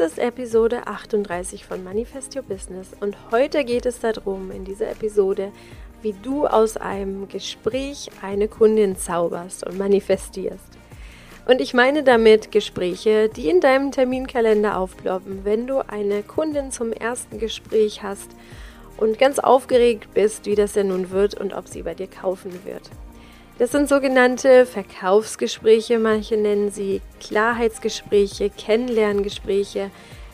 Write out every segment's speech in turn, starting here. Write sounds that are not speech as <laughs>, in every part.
Dies ist Episode 38 von Manifest Your Business und heute geht es darum, in dieser Episode, wie du aus einem Gespräch eine Kundin zauberst und manifestierst. Und ich meine damit Gespräche, die in deinem Terminkalender aufploppen, wenn du eine Kundin zum ersten Gespräch hast und ganz aufgeregt bist, wie das denn nun wird und ob sie bei dir kaufen wird. Das sind sogenannte Verkaufsgespräche, manche nennen sie Klarheitsgespräche, Kennenlerngespräche.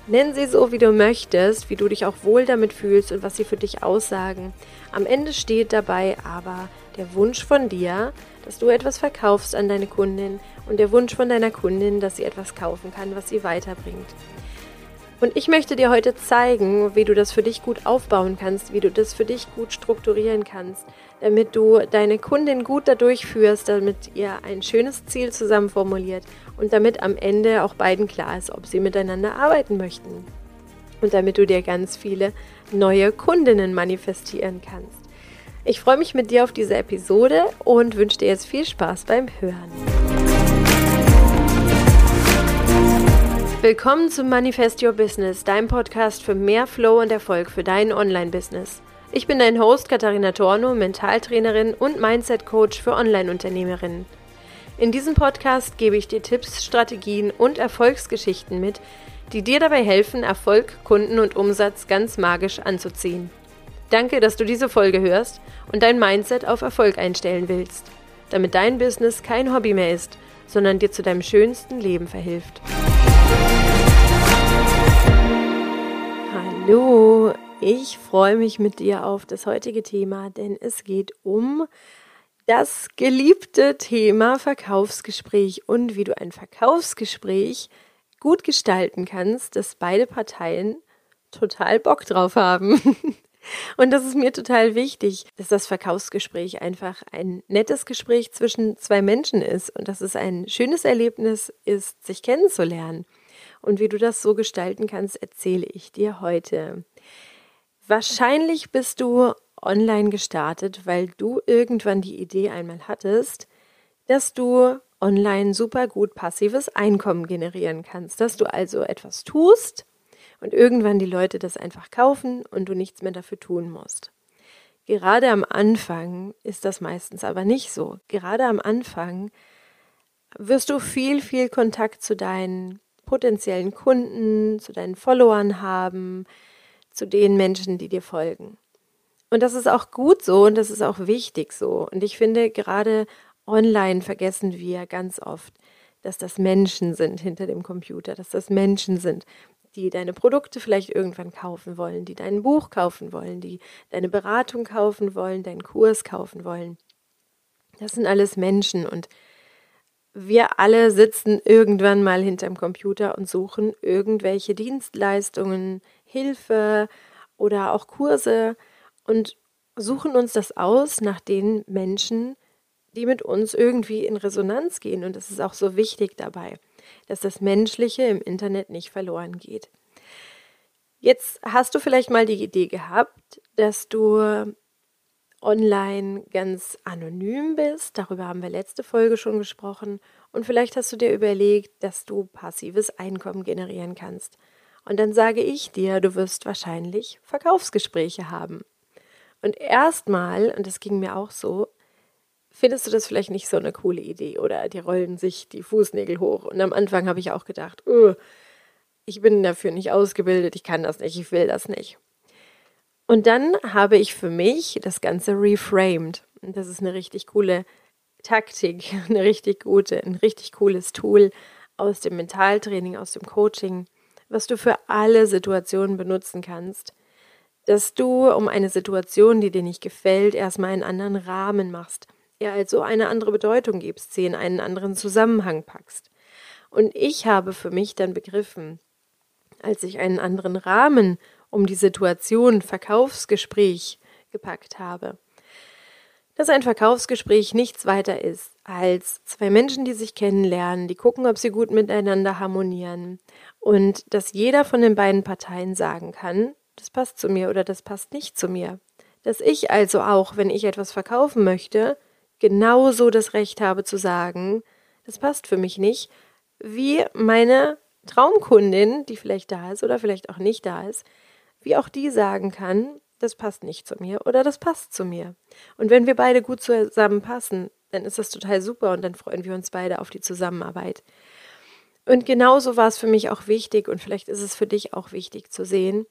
Nenn sie so, wie du möchtest, wie du dich auch wohl damit fühlst und was sie für dich aussagen. Am Ende steht dabei aber der Wunsch von dir, dass du etwas verkaufst an deine Kundin und der Wunsch von deiner Kundin, dass sie etwas kaufen kann, was sie weiterbringt. Und ich möchte dir heute zeigen, wie du das für dich gut aufbauen kannst, wie du das für dich gut strukturieren kannst, damit du deine Kundin gut dadurch führst, damit ihr ein schönes Ziel zusammen formuliert und damit am Ende auch beiden klar ist, ob sie miteinander arbeiten möchten. Und damit du dir ganz viele neue Kundinnen manifestieren kannst. Ich freue mich mit dir auf diese Episode und wünsche dir jetzt viel Spaß beim Hören. Willkommen zum Manifest Your Business, deinem Podcast für mehr Flow und Erfolg für dein Online-Business. Ich bin dein Host Katharina Torno, Mentaltrainerin und Mindset-Coach für Online-Unternehmerinnen. In diesem Podcast gebe ich dir Tipps, Strategien und Erfolgsgeschichten mit, die dir dabei helfen, Erfolg, Kunden und Umsatz ganz magisch anzuziehen. Danke, dass du diese Folge hörst und dein Mindset auf Erfolg einstellen willst, damit dein Business kein Hobby mehr ist, sondern dir zu deinem schönsten Leben verhilft. Hallo, ich freue mich mit dir auf das heutige Thema, denn es geht um das geliebte Thema Verkaufsgespräch und wie du ein Verkaufsgespräch gut gestalten kannst, dass beide Parteien total Bock drauf haben. <laughs> Und das ist mir total wichtig, dass das Verkaufsgespräch einfach ein nettes Gespräch zwischen zwei Menschen ist und dass es ein schönes Erlebnis ist, sich kennenzulernen. Und wie du das so gestalten kannst, erzähle ich dir heute. Wahrscheinlich bist du online gestartet, weil du irgendwann die Idee einmal hattest, dass du online super gut passives Einkommen generieren kannst, dass du also etwas tust und irgendwann die Leute das einfach kaufen und du nichts mehr dafür tun musst. Gerade am Anfang ist das meistens aber nicht so. Gerade am Anfang wirst du viel, viel Kontakt zu deinen potenziellen Kunden, zu deinen Followern haben, zu den Menschen, die dir folgen. Und das ist auch gut so und das ist auch wichtig so. Und ich finde, gerade online vergessen wir ganz oft, dass das Menschen sind hinter dem Computer, dass das Menschen sind, die deine Produkte vielleicht irgendwann kaufen wollen, die dein Buch kaufen wollen, die deine Beratung kaufen wollen, deinen Kurs kaufen wollen. Das sind alles Menschen und wir alle sitzen irgendwann mal hinterm Computer und suchen irgendwelche Dienstleistungen, Hilfe oder auch Kurse und suchen uns das aus nach den Menschen, die mit uns irgendwie in Resonanz gehen. Und das ist auch so wichtig dabei, dass das Menschliche im Internet nicht verloren geht. Jetzt hast du vielleicht mal die Idee gehabt, dass du online ganz anonym bist. Darüber haben wir letzte Folge schon gesprochen. Und vielleicht hast du dir überlegt, dass du passives Einkommen generieren kannst. Und dann sage ich dir, du wirst wahrscheinlich Verkaufsgespräche haben. Und erstmal, und das ging mir auch so, findest du das vielleicht nicht so eine coole Idee oder die rollen sich die Fußnägel hoch. Und am Anfang habe ich auch gedacht, ich bin dafür nicht ausgebildet, ich kann das nicht, ich will das nicht. Und dann habe ich für mich das Ganze reframed. Und das ist eine richtig coole Taktik, <laughs> eine richtig gute, ein richtig cooles Tool aus dem Mentaltraining, aus dem Coaching, was du für alle Situationen benutzen kannst, dass du um eine Situation, die dir nicht gefällt, erstmal einen anderen Rahmen machst, ihr also eine andere Bedeutung gibst, sie in einen anderen Zusammenhang packst. Und ich habe für mich dann begriffen, als ich einen anderen Rahmen um die Situation Verkaufsgespräch gepackt habe. Dass ein Verkaufsgespräch nichts weiter ist als zwei Menschen, die sich kennenlernen, die gucken, ob sie gut miteinander harmonieren und dass jeder von den beiden Parteien sagen kann, das passt zu mir oder das passt nicht zu mir. Dass ich also auch, wenn ich etwas verkaufen möchte, genauso das Recht habe zu sagen, das passt für mich nicht, wie meine Traumkundin, die vielleicht da ist oder vielleicht auch nicht da ist, wie auch die sagen kann, das passt nicht zu mir oder das passt zu mir. Und wenn wir beide gut zusammenpassen, dann ist das total super und dann freuen wir uns beide auf die Zusammenarbeit. Und genauso war es für mich auch wichtig und vielleicht ist es für dich auch wichtig zu sehen,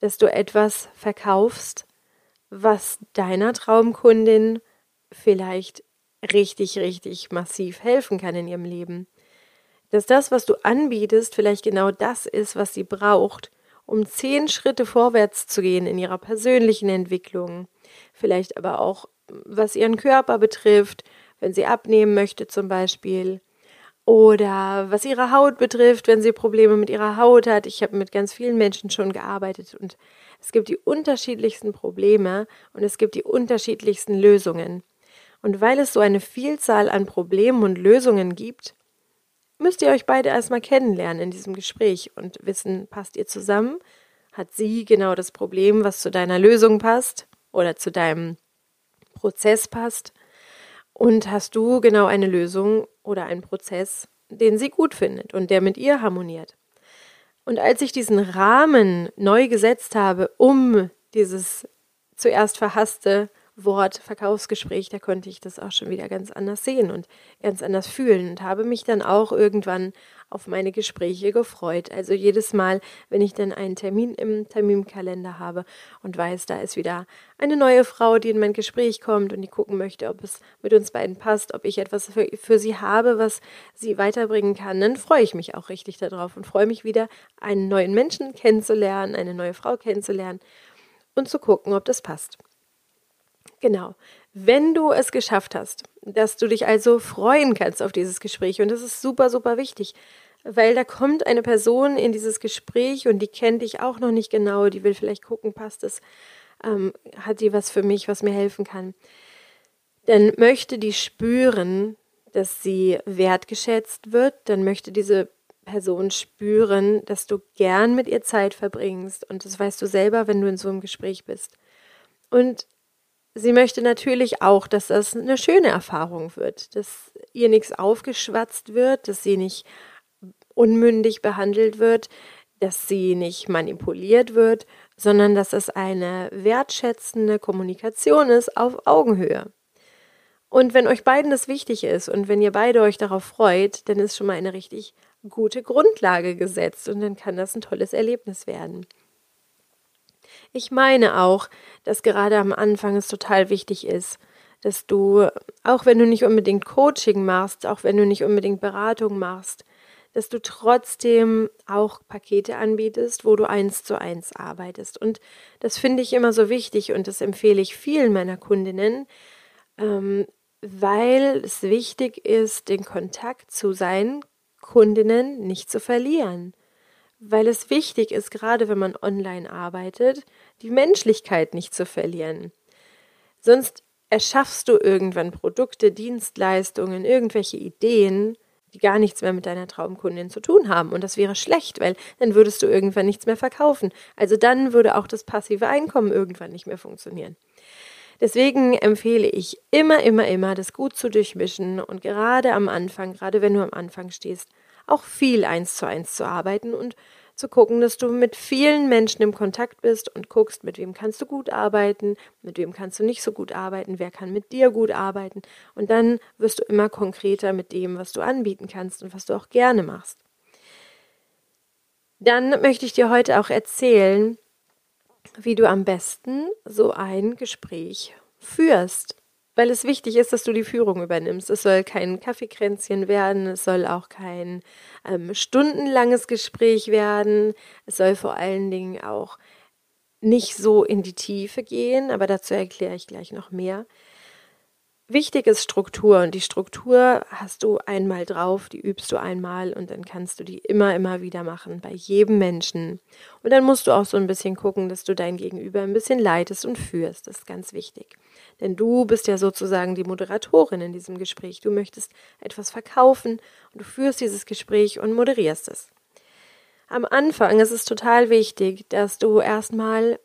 dass du etwas verkaufst, was deiner Traumkundin vielleicht richtig, richtig massiv helfen kann in ihrem Leben. Dass das, was du anbietest, vielleicht genau das ist, was sie braucht, um zehn Schritte vorwärts zu gehen in ihrer persönlichen Entwicklung. Vielleicht aber auch, was ihren Körper betrifft, wenn sie abnehmen möchte zum Beispiel. Oder was ihre Haut betrifft, wenn sie Probleme mit ihrer Haut hat. Ich habe mit ganz vielen Menschen schon gearbeitet und es gibt die unterschiedlichsten Probleme und es gibt die unterschiedlichsten Lösungen. Und weil es so eine Vielzahl an Problemen und Lösungen gibt, müsst ihr euch beide erstmal kennenlernen in diesem Gespräch und wissen, passt ihr zusammen? Hat sie genau das Problem, was zu deiner Lösung passt oder zu deinem Prozess passt? Und hast du genau eine Lösung oder einen Prozess, den sie gut findet und der mit ihr harmoniert? Und als ich diesen Rahmen neu gesetzt habe, um dieses zuerst verhasste Wort Verkaufsgespräch, da konnte ich das auch schon wieder ganz anders sehen und ganz anders fühlen und habe mich dann auch irgendwann auf meine Gespräche gefreut. Also jedes Mal, wenn ich dann einen Termin im Terminkalender habe und weiß, da ist wieder eine neue Frau, die in mein Gespräch kommt und die gucken möchte, ob es mit uns beiden passt, ob ich etwas für, für sie habe, was sie weiterbringen kann, dann freue ich mich auch richtig darauf und freue mich wieder, einen neuen Menschen kennenzulernen, eine neue Frau kennenzulernen und zu gucken, ob das passt. Genau. Wenn du es geschafft hast, dass du dich also freuen kannst auf dieses Gespräch, und das ist super, super wichtig, weil da kommt eine Person in dieses Gespräch und die kennt dich auch noch nicht genau, die will vielleicht gucken, passt es, ähm, hat die was für mich, was mir helfen kann, dann möchte die spüren, dass sie wertgeschätzt wird, dann möchte diese Person spüren, dass du gern mit ihr Zeit verbringst und das weißt du selber, wenn du in so einem Gespräch bist. Und sie möchte natürlich auch, dass das eine schöne Erfahrung wird, dass ihr nichts aufgeschwatzt wird, dass sie nicht unmündig behandelt wird, dass sie nicht manipuliert wird, sondern dass es eine wertschätzende Kommunikation ist auf Augenhöhe. Und wenn euch beiden das wichtig ist und wenn ihr beide euch darauf freut, dann ist schon mal eine richtig gute Grundlage gesetzt und dann kann das ein tolles Erlebnis werden. Ich meine auch, dass gerade am Anfang es total wichtig ist, dass du, auch wenn du nicht unbedingt Coaching machst, auch wenn du nicht unbedingt Beratung machst, dass du trotzdem auch Pakete anbietest, wo du eins zu eins arbeitest. Und das finde ich immer so wichtig und das empfehle ich vielen meiner Kundinnen, ähm, weil es wichtig ist, den Kontakt zu seinen Kundinnen nicht zu verlieren weil es wichtig ist, gerade wenn man online arbeitet, die Menschlichkeit nicht zu verlieren. Sonst erschaffst du irgendwann Produkte, Dienstleistungen, irgendwelche Ideen, die gar nichts mehr mit deiner Traumkundin zu tun haben. Und das wäre schlecht, weil dann würdest du irgendwann nichts mehr verkaufen. Also dann würde auch das passive Einkommen irgendwann nicht mehr funktionieren. Deswegen empfehle ich immer, immer, immer, das gut zu durchmischen und gerade am Anfang, gerade wenn du am Anfang stehst, auch viel eins zu eins zu arbeiten und zu gucken, dass du mit vielen Menschen im Kontakt bist und guckst, mit wem kannst du gut arbeiten, mit wem kannst du nicht so gut arbeiten, wer kann mit dir gut arbeiten. Und dann wirst du immer konkreter mit dem, was du anbieten kannst und was du auch gerne machst. Dann möchte ich dir heute auch erzählen, wie du am besten so ein Gespräch führst weil es wichtig ist, dass du die Führung übernimmst. Es soll kein Kaffeekränzchen werden, es soll auch kein ähm, stundenlanges Gespräch werden, es soll vor allen Dingen auch nicht so in die Tiefe gehen, aber dazu erkläre ich gleich noch mehr. Wichtig ist Struktur und die Struktur hast du einmal drauf, die übst du einmal und dann kannst du die immer, immer wieder machen, bei jedem Menschen. Und dann musst du auch so ein bisschen gucken, dass du dein Gegenüber ein bisschen leitest und führst. Das ist ganz wichtig. Denn du bist ja sozusagen die Moderatorin in diesem Gespräch. Du möchtest etwas verkaufen und du führst dieses Gespräch und moderierst es. Am Anfang ist es total wichtig, dass du erstmal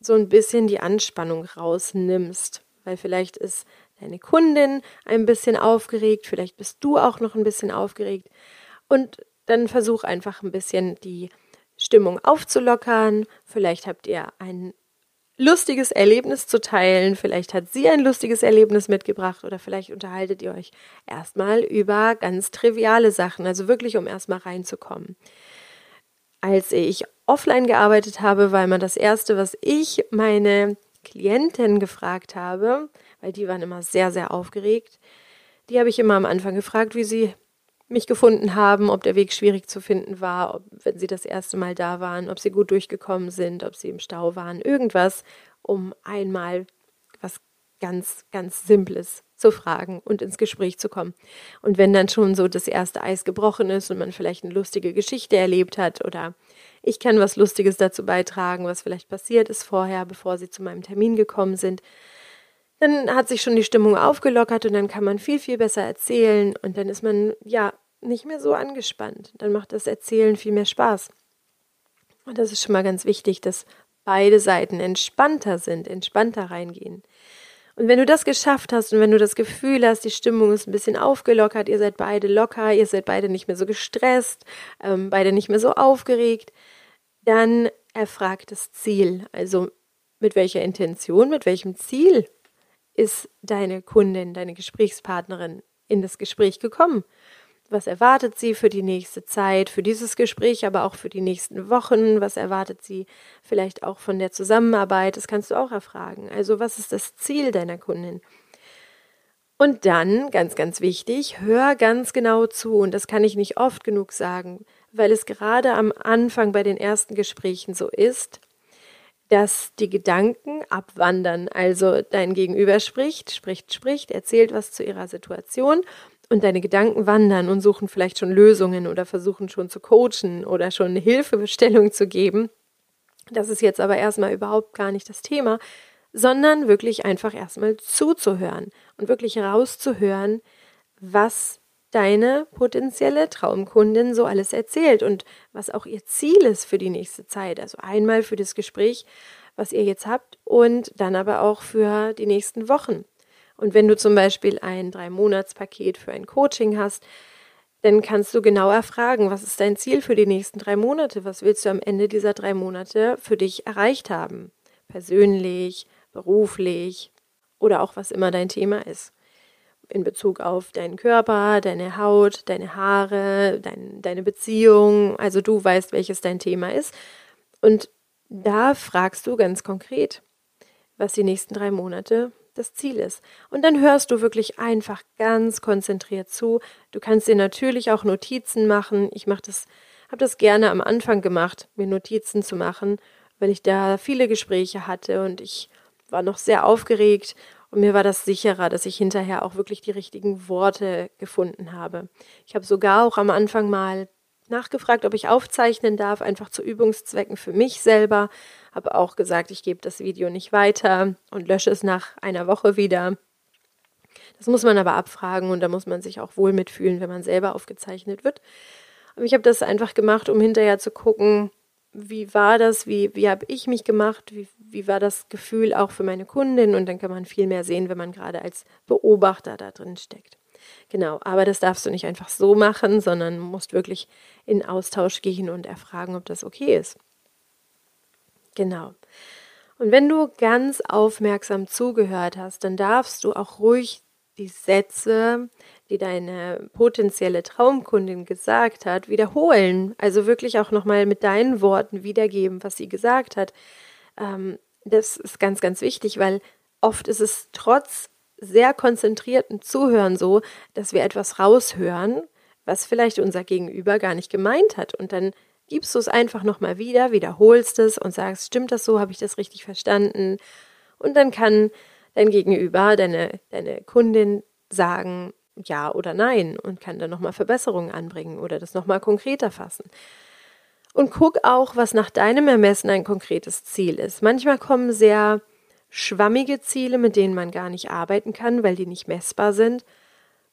so ein bisschen die Anspannung rausnimmst, weil vielleicht ist deine Kundin ein bisschen aufgeregt, vielleicht bist du auch noch ein bisschen aufgeregt. Und dann versuch einfach ein bisschen die Stimmung aufzulockern. Vielleicht habt ihr ein lustiges Erlebnis zu teilen. Vielleicht hat sie ein lustiges Erlebnis mitgebracht oder vielleicht unterhaltet ihr euch erstmal über ganz triviale Sachen, also wirklich um erstmal reinzukommen. Als ich offline gearbeitet habe, war immer das Erste, was ich meine Klienten gefragt habe, weil die waren immer sehr, sehr aufgeregt. Die habe ich immer am Anfang gefragt, wie sie mich gefunden haben, ob der Weg schwierig zu finden war, ob, wenn sie das erste Mal da waren, ob sie gut durchgekommen sind, ob sie im Stau waren, irgendwas, um einmal was ganz, ganz Simples zu fragen und ins Gespräch zu kommen. Und wenn dann schon so das erste Eis gebrochen ist und man vielleicht eine lustige Geschichte erlebt hat oder ich kann was Lustiges dazu beitragen, was vielleicht passiert ist vorher, bevor sie zu meinem Termin gekommen sind, dann hat sich schon die Stimmung aufgelockert und dann kann man viel, viel besser erzählen und dann ist man ja nicht mehr so angespannt. Dann macht das Erzählen viel mehr Spaß. Und das ist schon mal ganz wichtig, dass beide Seiten entspannter sind, entspannter reingehen. Und wenn du das geschafft hast und wenn du das Gefühl hast, die Stimmung ist ein bisschen aufgelockert, ihr seid beide locker, ihr seid beide nicht mehr so gestresst, ähm, beide nicht mehr so aufgeregt, dann erfragt das Ziel. Also mit welcher Intention, mit welchem Ziel ist deine Kundin, deine Gesprächspartnerin in das Gespräch gekommen? Was erwartet sie für die nächste Zeit, für dieses Gespräch, aber auch für die nächsten Wochen? Was erwartet sie vielleicht auch von der Zusammenarbeit? Das kannst du auch erfragen. Also was ist das Ziel deiner Kundin? Und dann, ganz, ganz wichtig, hör ganz genau zu. Und das kann ich nicht oft genug sagen, weil es gerade am Anfang bei den ersten Gesprächen so ist, dass die Gedanken abwandern. Also dein Gegenüber spricht, spricht, spricht, erzählt was zu ihrer Situation und deine Gedanken wandern und suchen vielleicht schon Lösungen oder versuchen schon zu coachen oder schon eine Hilfestellung zu geben. Das ist jetzt aber erstmal überhaupt gar nicht das Thema, sondern wirklich einfach erstmal zuzuhören und wirklich rauszuhören, was deine potenzielle Traumkundin so alles erzählt und was auch ihr Ziel ist für die nächste Zeit. Also einmal für das Gespräch, was ihr jetzt habt und dann aber auch für die nächsten Wochen. Und wenn du zum Beispiel ein Drei-Monats-Paket für ein Coaching hast, dann kannst du genauer fragen, was ist dein Ziel für die nächsten drei Monate? Was willst du am Ende dieser drei Monate für dich erreicht haben? Persönlich, beruflich oder auch was immer dein Thema ist in Bezug auf deinen Körper, deine Haut, deine Haare, dein, deine Beziehung. Also du weißt, welches dein Thema ist. Und da fragst du ganz konkret, was die nächsten drei Monate das Ziel ist. Und dann hörst du wirklich einfach ganz konzentriert zu. Du kannst dir natürlich auch Notizen machen. Ich mache das, habe das gerne am Anfang gemacht, mir Notizen zu machen, weil ich da viele Gespräche hatte und ich war noch sehr aufgeregt und mir war das sicherer, dass ich hinterher auch wirklich die richtigen Worte gefunden habe. Ich habe sogar auch am Anfang mal nachgefragt, ob ich aufzeichnen darf, einfach zu Übungszwecken für mich selber. Habe auch gesagt, ich gebe das Video nicht weiter und lösche es nach einer Woche wieder. Das muss man aber abfragen und da muss man sich auch wohl mitfühlen, wenn man selber aufgezeichnet wird. Aber ich habe das einfach gemacht, um hinterher zu gucken, wie war das, wie, wie habe ich mich gemacht, wie, wie war das Gefühl auch für meine Kundin und dann kann man viel mehr sehen, wenn man gerade als Beobachter da drin steckt. Genau, aber das darfst du nicht einfach so machen, sondern musst wirklich in Austausch gehen und erfragen, ob das okay ist. Genau. Und wenn du ganz aufmerksam zugehört hast, dann darfst du auch ruhig die Sätze, die deine potenzielle Traumkundin gesagt hat, wiederholen. Also wirklich auch nochmal mit deinen Worten wiedergeben, was sie gesagt hat. Ähm, das ist ganz, ganz wichtig, weil oft ist es trotz sehr konzentrierten Zuhören so, dass wir etwas raushören, was vielleicht unser Gegenüber gar nicht gemeint hat. Und dann gibst du es einfach nochmal wieder, wiederholst es und sagst, stimmt das so, habe ich das richtig verstanden? Und dann kann dein Gegenüber, deine, deine Kundin sagen, ja oder nein und kann dann nochmal Verbesserungen anbringen oder das nochmal konkreter fassen. Und guck auch, was nach deinem Ermessen ein konkretes Ziel ist. Manchmal kommen sehr schwammige Ziele, mit denen man gar nicht arbeiten kann, weil die nicht messbar sind.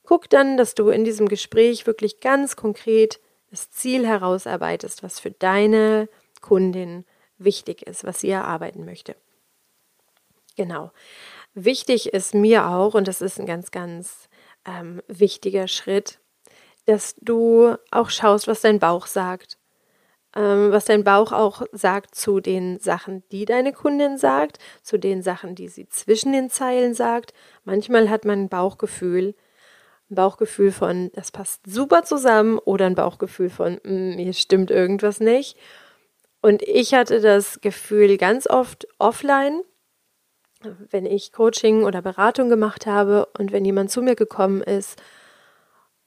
Guck dann, dass du in diesem Gespräch wirklich ganz konkret das Ziel herausarbeitest, was für deine Kundin wichtig ist, was sie erarbeiten möchte. Genau. Wichtig ist mir auch, und das ist ein ganz, ganz ähm, wichtiger Schritt, dass du auch schaust, was dein Bauch sagt. Ähm, was dein Bauch auch sagt zu den Sachen, die deine Kundin sagt, zu den Sachen, die sie zwischen den Zeilen sagt. Manchmal hat man ein Bauchgefühl, ein Bauchgefühl von, das passt super zusammen oder ein Bauchgefühl von, mm, hier stimmt irgendwas nicht. Und ich hatte das Gefühl ganz oft offline, wenn ich Coaching oder Beratung gemacht habe und wenn jemand zu mir gekommen ist,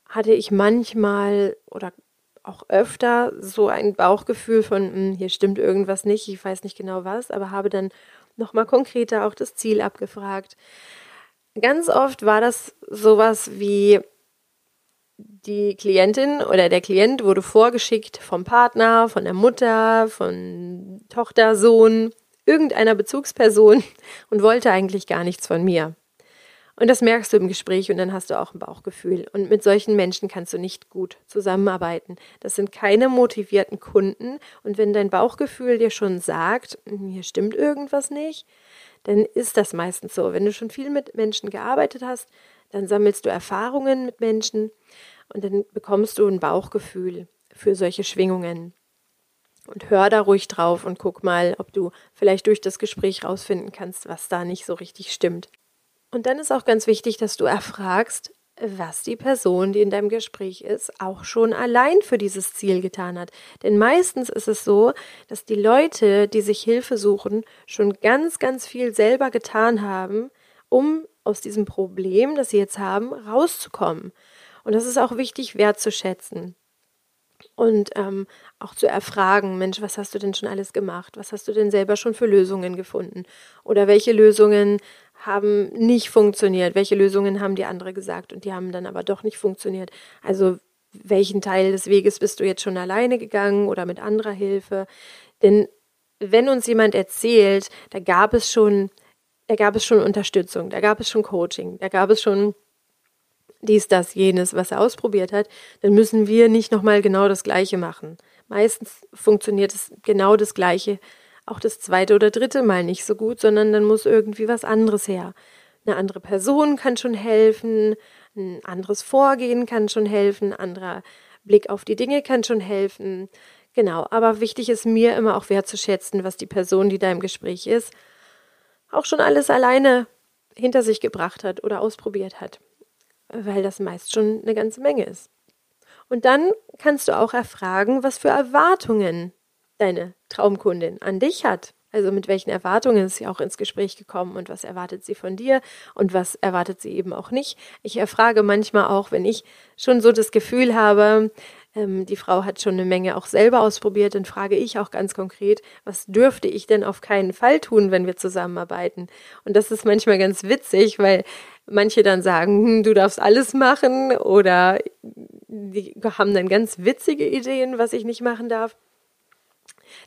hatte ich manchmal oder auch öfter so ein Bauchgefühl von, hm, hier stimmt irgendwas nicht, ich weiß nicht genau was, aber habe dann nochmal konkreter auch das Ziel abgefragt. Ganz oft war das sowas wie, die Klientin oder der Klient wurde vorgeschickt vom Partner, von der Mutter, von Tochter, Sohn, irgendeiner Bezugsperson <laughs> und wollte eigentlich gar nichts von mir. Und das merkst du im Gespräch und dann hast du auch ein Bauchgefühl. Und mit solchen Menschen kannst du nicht gut zusammenarbeiten. Das sind keine motivierten Kunden. Und wenn dein Bauchgefühl dir schon sagt, hier stimmt irgendwas nicht, dann ist das meistens so. Wenn du schon viel mit Menschen gearbeitet hast, dann sammelst du Erfahrungen mit Menschen und dann bekommst du ein Bauchgefühl für solche Schwingungen. Und hör da ruhig drauf und guck mal, ob du vielleicht durch das Gespräch rausfinden kannst, was da nicht so richtig stimmt. Und dann ist auch ganz wichtig, dass du erfragst, was die Person, die in deinem Gespräch ist, auch schon allein für dieses Ziel getan hat. Denn meistens ist es so, dass die Leute, die sich Hilfe suchen, schon ganz, ganz viel selber getan haben, um aus diesem Problem, das sie jetzt haben, rauszukommen. Und das ist auch wichtig wertzuschätzen und ähm, auch zu erfragen, Mensch, was hast du denn schon alles gemacht? Was hast du denn selber schon für Lösungen gefunden? Oder welche Lösungen haben nicht funktioniert? Welche Lösungen haben die andere gesagt und die haben dann aber doch nicht funktioniert? Also welchen Teil des Weges bist du jetzt schon alleine gegangen oder mit anderer Hilfe? Denn wenn uns jemand erzählt, da gab es schon, da gab es schon Unterstützung, da gab es schon Coaching, da gab es schon dies, das, jenes, was er ausprobiert hat, dann müssen wir nicht nochmal genau das Gleiche machen. Meistens funktioniert es genau das Gleiche auch das zweite oder dritte Mal nicht so gut, sondern dann muss irgendwie was anderes her. Eine andere Person kann schon helfen, ein anderes Vorgehen kann schon helfen, ein anderer Blick auf die Dinge kann schon helfen. Genau, aber wichtig ist mir immer auch wertzuschätzen, was die Person, die da im Gespräch ist, auch schon alles alleine hinter sich gebracht hat oder ausprobiert hat, weil das meist schon eine ganze Menge ist. Und dann kannst du auch erfragen, was für Erwartungen deine Traumkundin an dich hat. Also mit welchen Erwartungen ist sie auch ins Gespräch gekommen und was erwartet sie von dir und was erwartet sie eben auch nicht. Ich erfrage manchmal auch, wenn ich schon so das Gefühl habe, ähm, die Frau hat schon eine Menge auch selber ausprobiert, dann frage ich auch ganz konkret, was dürfte ich denn auf keinen Fall tun, wenn wir zusammenarbeiten? Und das ist manchmal ganz witzig, weil manche dann sagen, hm, du darfst alles machen oder die haben dann ganz witzige Ideen, was ich nicht machen darf.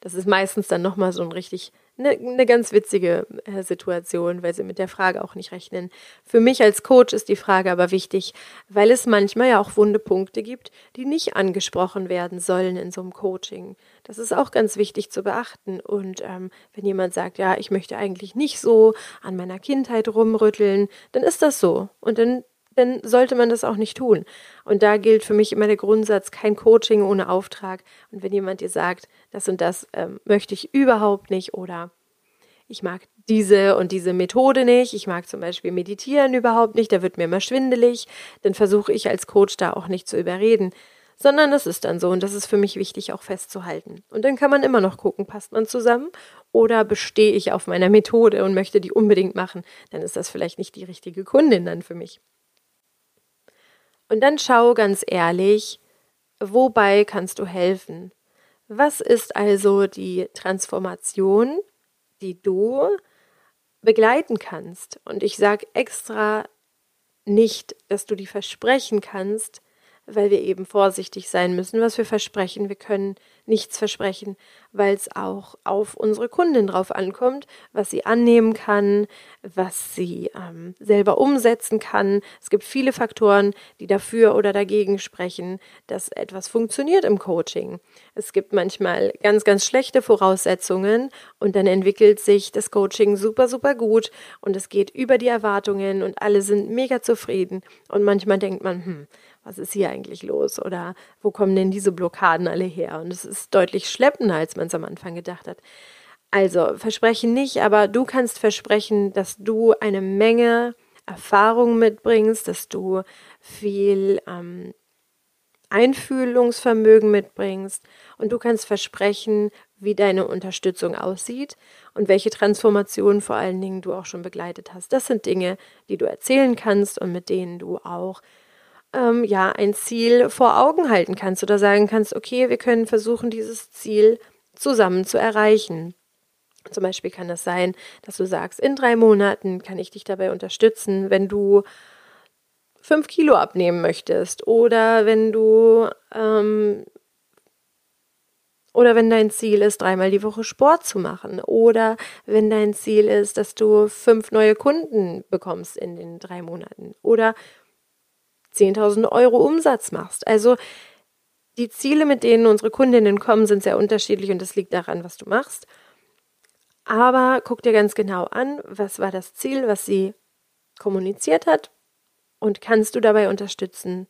Das ist meistens dann nochmal so ein richtig, eine, eine ganz witzige äh, Situation, weil sie mit der Frage auch nicht rechnen. Für mich als Coach ist die Frage aber wichtig, weil es manchmal ja auch wunde Punkte gibt, die nicht angesprochen werden sollen in so einem Coaching. Das ist auch ganz wichtig zu beachten. Und ähm, wenn jemand sagt, ja, ich möchte eigentlich nicht so an meiner Kindheit rumrütteln, dann ist das so. Und dann dann sollte man das auch nicht tun. Und da gilt für mich immer der Grundsatz, kein Coaching ohne Auftrag. Und wenn jemand dir sagt, das und das ähm, möchte ich überhaupt nicht oder ich mag diese und diese Methode nicht, ich mag zum Beispiel meditieren überhaupt nicht, da wird mir immer schwindelig, dann versuche ich als Coach da auch nicht zu überreden, sondern das ist dann so und das ist für mich wichtig auch festzuhalten. Und dann kann man immer noch gucken, passt man zusammen oder bestehe ich auf meiner Methode und möchte die unbedingt machen, dann ist das vielleicht nicht die richtige Kundin dann für mich. Und dann schau ganz ehrlich, wobei kannst du helfen? Was ist also die Transformation, die du begleiten kannst? Und ich sage extra nicht, dass du die versprechen kannst, weil wir eben vorsichtig sein müssen, was wir versprechen. Wir können nichts versprechen, weil es auch auf unsere Kundin drauf ankommt, was sie annehmen kann, was sie ähm, selber umsetzen kann. Es gibt viele Faktoren, die dafür oder dagegen sprechen, dass etwas funktioniert im Coaching. Es gibt manchmal ganz, ganz schlechte Voraussetzungen und dann entwickelt sich das Coaching super, super gut und es geht über die Erwartungen und alle sind mega zufrieden. Und manchmal denkt man, hm, was ist hier eigentlich los? Oder wo kommen denn diese Blockaden alle her? Und es ist deutlich schleppender, als man es am Anfang gedacht hat. Also versprechen nicht, aber du kannst versprechen, dass du eine Menge Erfahrung mitbringst, dass du viel ähm, Einfühlungsvermögen mitbringst und du kannst versprechen, wie deine Unterstützung aussieht und welche Transformationen vor allen Dingen du auch schon begleitet hast. Das sind Dinge, die du erzählen kannst und mit denen du auch ähm, ja ein Ziel vor Augen halten kannst oder sagen kannst, okay, wir können versuchen, dieses Ziel zusammen zu erreichen. Zum Beispiel kann es das sein, dass du sagst, in drei Monaten kann ich dich dabei unterstützen, wenn du fünf Kilo abnehmen möchtest oder wenn du ähm, oder wenn dein Ziel ist, dreimal die Woche Sport zu machen. Oder wenn dein Ziel ist, dass du fünf neue Kunden bekommst in den drei Monaten. Oder 10.000 Euro Umsatz machst. Also die Ziele, mit denen unsere Kundinnen kommen, sind sehr unterschiedlich und das liegt daran, was du machst. Aber guck dir ganz genau an, was war das Ziel, was sie kommuniziert hat und kannst du dabei unterstützen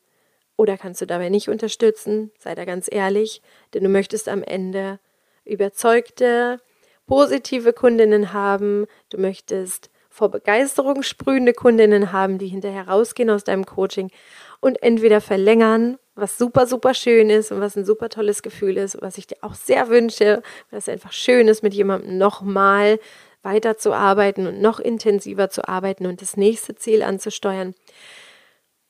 oder kannst du dabei nicht unterstützen, sei da ganz ehrlich, denn du möchtest am Ende überzeugte, positive Kundinnen haben, du möchtest vor Begeisterung sprühende Kundinnen haben, die hinterher rausgehen aus deinem Coaching und entweder verlängern, was super, super schön ist und was ein super tolles Gefühl ist, was ich dir auch sehr wünsche, weil es einfach schön ist, mit jemandem nochmal weiterzuarbeiten und noch intensiver zu arbeiten und das nächste Ziel anzusteuern.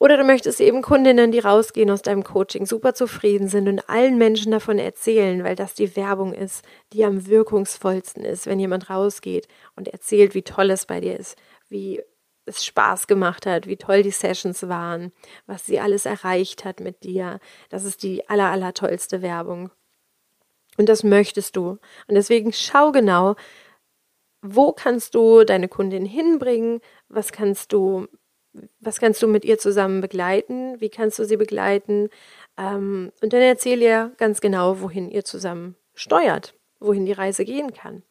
Oder du möchtest eben Kundinnen, die rausgehen aus deinem Coaching, super zufrieden sind und allen Menschen davon erzählen, weil das die Werbung ist, die am wirkungsvollsten ist, wenn jemand rausgeht und erzählt, wie toll es bei dir ist, wie es Spaß gemacht hat, wie toll die Sessions waren, was sie alles erreicht hat mit dir. Das ist die aller, aller tollste Werbung. Und das möchtest du. Und deswegen schau genau, wo kannst du deine Kundin hinbringen? Was kannst du was kannst du mit ihr zusammen begleiten? Wie kannst du sie begleiten? Ähm, und dann erzähl ihr ganz genau, wohin ihr zusammen steuert, wohin die Reise gehen kann.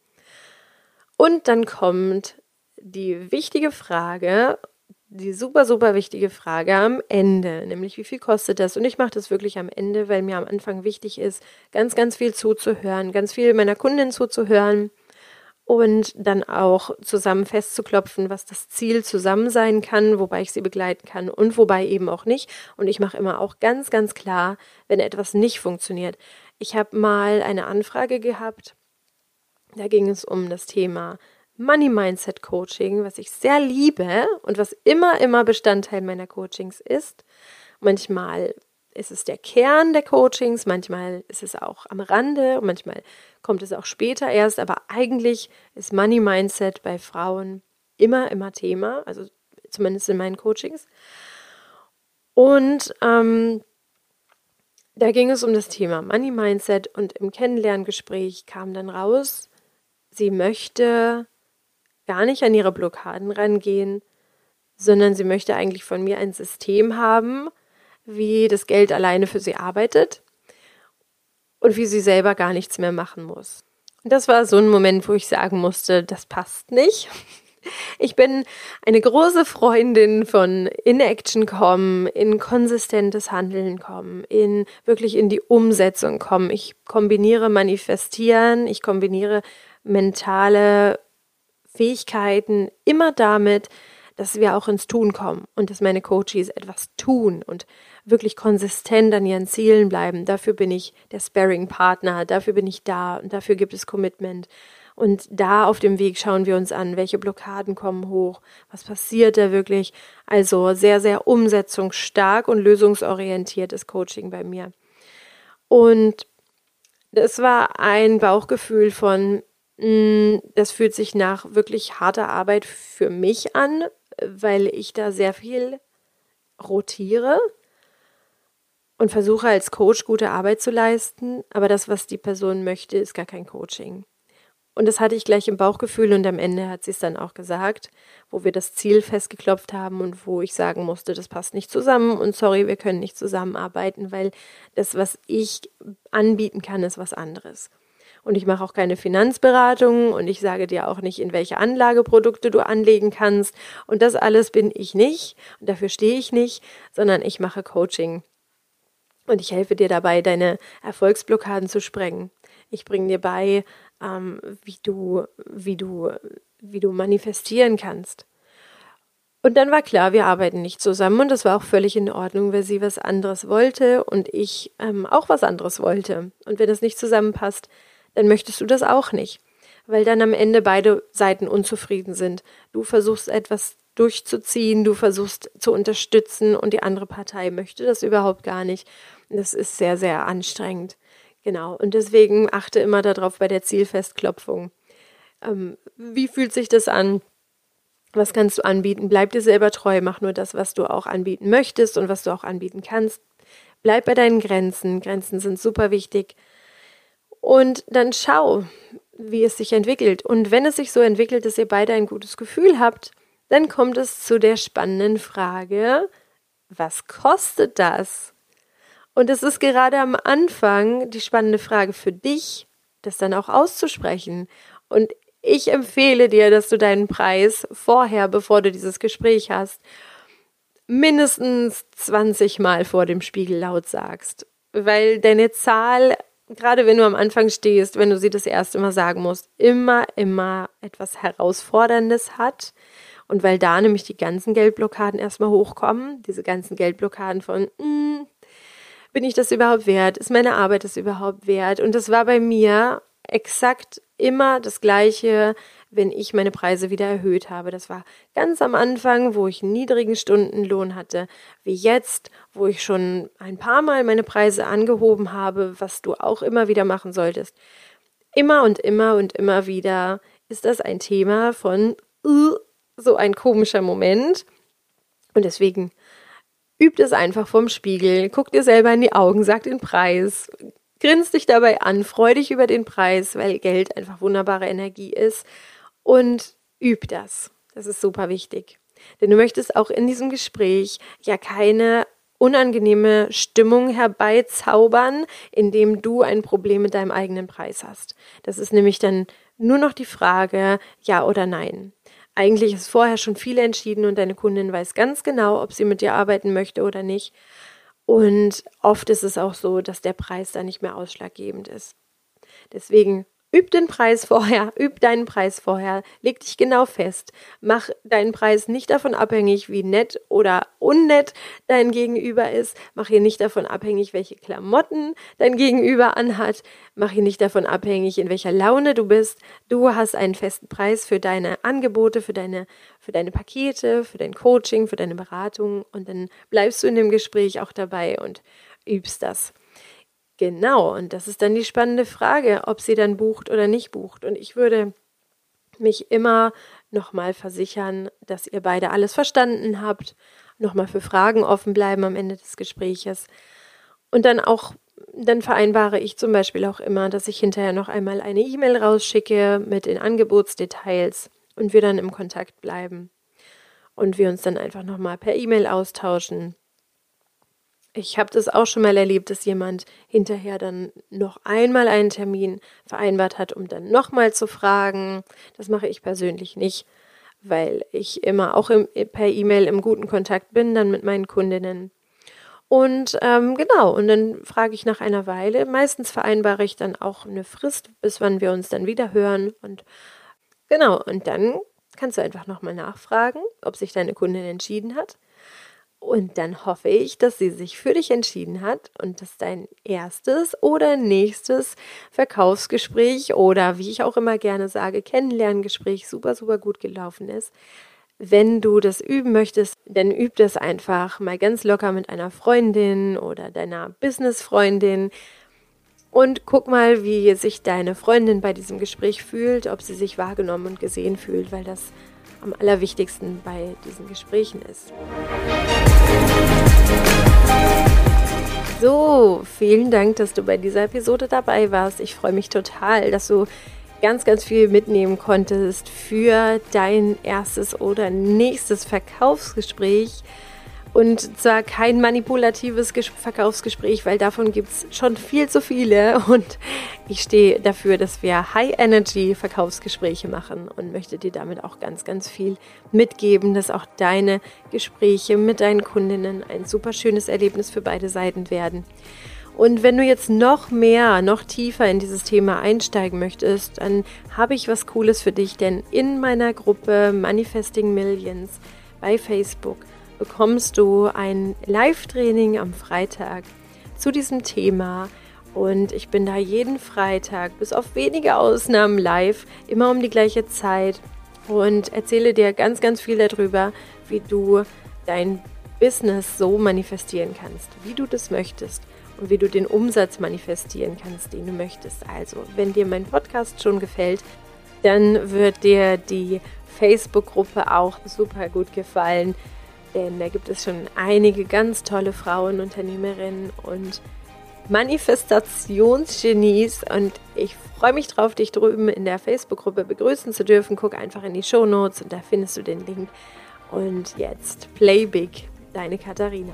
Und dann kommt die wichtige Frage, die super, super wichtige Frage am Ende, nämlich wie viel kostet das? Und ich mache das wirklich am Ende, weil mir am Anfang wichtig ist, ganz, ganz viel zuzuhören, ganz viel meiner Kundin zuzuhören und dann auch zusammen festzuklopfen, was das Ziel zusammen sein kann, wobei ich sie begleiten kann und wobei eben auch nicht. Und ich mache immer auch ganz, ganz klar, wenn etwas nicht funktioniert. Ich habe mal eine Anfrage gehabt, da ging es um das Thema Money Mindset Coaching, was ich sehr liebe und was immer, immer Bestandteil meiner Coachings ist. Manchmal ist es der Kern der Coachings, manchmal ist es auch am Rande, manchmal kommt es auch später erst, aber eigentlich ist Money Mindset bei Frauen immer, immer Thema, also zumindest in meinen Coachings. Und ähm, da ging es um das Thema Money Mindset und im Kennenlerngespräch kam dann raus, sie möchte gar nicht an ihre Blockaden rangehen, sondern sie möchte eigentlich von mir ein System haben, wie das Geld alleine für sie arbeitet und wie sie selber gar nichts mehr machen muss. Das war so ein Moment, wo ich sagen musste, das passt nicht. <laughs> Ich bin eine große Freundin von in Action kommen, in konsistentes Handeln kommen, in wirklich in die Umsetzung kommen. Ich kombiniere manifestieren, ich kombiniere mentale Fähigkeiten immer damit, dass wir auch ins Tun kommen und dass meine Coaches etwas tun und wirklich konsistent an ihren Zielen bleiben. Dafür bin ich der Sparring-Partner, dafür bin ich da und dafür gibt es Commitment. Und da auf dem Weg schauen wir uns an, welche Blockaden kommen hoch, was passiert da wirklich. Also sehr, sehr umsetzungsstark und lösungsorientiertes Coaching bei mir. Und das war ein Bauchgefühl von, mm, das fühlt sich nach wirklich harter Arbeit für mich an, weil ich da sehr viel rotiere und versuche als Coach gute Arbeit zu leisten, aber das, was die Person möchte, ist gar kein Coaching. Und das hatte ich gleich im Bauchgefühl und am Ende hat sie es dann auch gesagt, wo wir das Ziel festgeklopft haben und wo ich sagen musste, das passt nicht zusammen und sorry, wir können nicht zusammenarbeiten, weil das, was ich anbieten kann, ist was anderes. Und ich mache auch keine Finanzberatung und ich sage dir auch nicht, in welche Anlageprodukte du anlegen kannst. Und das alles bin ich nicht und dafür stehe ich nicht, sondern ich mache Coaching. Und ich helfe dir dabei, deine Erfolgsblockaden zu sprengen. Ich bringe dir bei, ähm, wie du, wie du, wie du manifestieren kannst. Und dann war klar, wir arbeiten nicht zusammen und das war auch völlig in Ordnung, weil sie was anderes wollte und ich ähm, auch was anderes wollte. Und wenn es nicht zusammenpasst, dann möchtest du das auch nicht, weil dann am Ende beide Seiten unzufrieden sind. Du versuchst etwas durchzuziehen, du versuchst zu unterstützen und die andere Partei möchte das überhaupt gar nicht. Das ist sehr, sehr anstrengend. Genau. Und deswegen achte immer darauf bei der Zielfestklopfung. Ähm, wie fühlt sich das an? Was kannst du anbieten? Bleib dir selber treu, mach nur das, was du auch anbieten möchtest und was du auch anbieten kannst. Bleib bei deinen Grenzen. Grenzen sind super wichtig. Und dann schau, wie es sich entwickelt. Und wenn es sich so entwickelt, dass ihr beide ein gutes Gefühl habt, dann kommt es zu der spannenden Frage, was kostet das? Und es ist gerade am Anfang die spannende Frage für dich, das dann auch auszusprechen. Und ich empfehle dir, dass du deinen Preis vorher, bevor du dieses Gespräch hast, mindestens 20 Mal vor dem Spiegel laut sagst. Weil deine Zahl, gerade wenn du am Anfang stehst, wenn du sie das erste Mal sagen musst, immer, immer etwas Herausforderndes hat. Und weil da nämlich die ganzen Geldblockaden erstmal hochkommen, diese ganzen Geldblockaden von, mm, bin ich das überhaupt wert? Ist meine Arbeit das überhaupt wert? Und das war bei mir exakt immer das Gleiche, wenn ich meine Preise wieder erhöht habe. Das war ganz am Anfang, wo ich einen niedrigen Stundenlohn hatte, wie jetzt, wo ich schon ein paar Mal meine Preise angehoben habe, was du auch immer wieder machen solltest. Immer und immer und immer wieder ist das ein Thema von uh, so ein komischer Moment. Und deswegen Übt es einfach vorm Spiegel, guck dir selber in die Augen, sag den Preis, grinst dich dabei an, freu dich über den Preis, weil Geld einfach wunderbare Energie ist und üb das. Das ist super wichtig. Denn du möchtest auch in diesem Gespräch ja keine unangenehme Stimmung herbeizaubern, indem du ein Problem mit deinem eigenen Preis hast. Das ist nämlich dann nur noch die Frage, ja oder nein. Eigentlich ist vorher schon viel entschieden und deine Kundin weiß ganz genau, ob sie mit dir arbeiten möchte oder nicht. Und oft ist es auch so, dass der Preis da nicht mehr ausschlaggebend ist. Deswegen Üb den Preis vorher, <laughs> üb deinen Preis vorher, leg dich genau fest. Mach deinen Preis nicht davon abhängig, wie nett oder unnett dein Gegenüber ist. Mach ihn nicht davon abhängig, welche Klamotten dein Gegenüber anhat. Mach ihn nicht davon abhängig, in welcher Laune du bist. Du hast einen festen Preis für deine Angebote, für deine, für deine Pakete, für dein Coaching, für deine Beratung und dann bleibst du in dem Gespräch auch dabei und übst das. Genau, und das ist dann die spannende Frage, ob sie dann bucht oder nicht bucht. Und ich würde mich immer nochmal versichern, dass ihr beide alles verstanden habt, nochmal für Fragen offen bleiben am Ende des Gespräches. Und dann auch, dann vereinbare ich zum Beispiel auch immer, dass ich hinterher noch einmal eine E-Mail rausschicke mit den Angebotsdetails und wir dann im Kontakt bleiben. Und wir uns dann einfach nochmal per E-Mail austauschen ich habe das auch schon mal erlebt, dass jemand hinterher dann noch einmal einen Termin vereinbart hat, um dann nochmal zu fragen. Das mache ich persönlich nicht, weil ich immer auch im, per E-Mail im guten Kontakt bin, dann mit meinen Kundinnen. Und ähm, genau, und dann frage ich nach einer Weile. Meistens vereinbare ich dann auch eine Frist, bis wann wir uns dann wieder hören. Und genau, und dann kannst du einfach nochmal nachfragen, ob sich deine Kundin entschieden hat. Und dann hoffe ich, dass sie sich für dich entschieden hat und dass dein erstes oder nächstes Verkaufsgespräch oder wie ich auch immer gerne sage, Kennenlerngespräch super, super gut gelaufen ist. Wenn du das üben möchtest, dann üb das einfach mal ganz locker mit einer Freundin oder deiner Businessfreundin und guck mal, wie sich deine Freundin bei diesem Gespräch fühlt, ob sie sich wahrgenommen und gesehen fühlt, weil das am allerwichtigsten bei diesen Gesprächen ist. So, vielen Dank, dass du bei dieser Episode dabei warst. Ich freue mich total, dass du ganz, ganz viel mitnehmen konntest für dein erstes oder nächstes Verkaufsgespräch. Und zwar kein manipulatives Verkaufsgespräch, weil davon gibt es schon viel zu viele. Und ich stehe dafür, dass wir High-Energy-Verkaufsgespräche machen und möchte dir damit auch ganz, ganz viel mitgeben, dass auch deine Gespräche mit deinen Kundinnen ein super schönes Erlebnis für beide Seiten werden. Und wenn du jetzt noch mehr, noch tiefer in dieses Thema einsteigen möchtest, dann habe ich was Cooles für dich, denn in meiner Gruppe Manifesting Millions bei Facebook bekommst du ein Live-Training am Freitag zu diesem Thema. Und ich bin da jeden Freitag, bis auf wenige Ausnahmen live, immer um die gleiche Zeit und erzähle dir ganz, ganz viel darüber, wie du dein Business so manifestieren kannst, wie du das möchtest und wie du den Umsatz manifestieren kannst, den du möchtest. Also, wenn dir mein Podcast schon gefällt, dann wird dir die Facebook-Gruppe auch super gut gefallen, denn da gibt es schon einige ganz tolle Frauen, Unternehmerinnen und Manifestationsgenies und ich freue mich drauf, dich drüben in der Facebook-Gruppe begrüßen zu dürfen. Guck einfach in die Show Notes und da findest du den Link. Und jetzt Play Big, deine Katharina.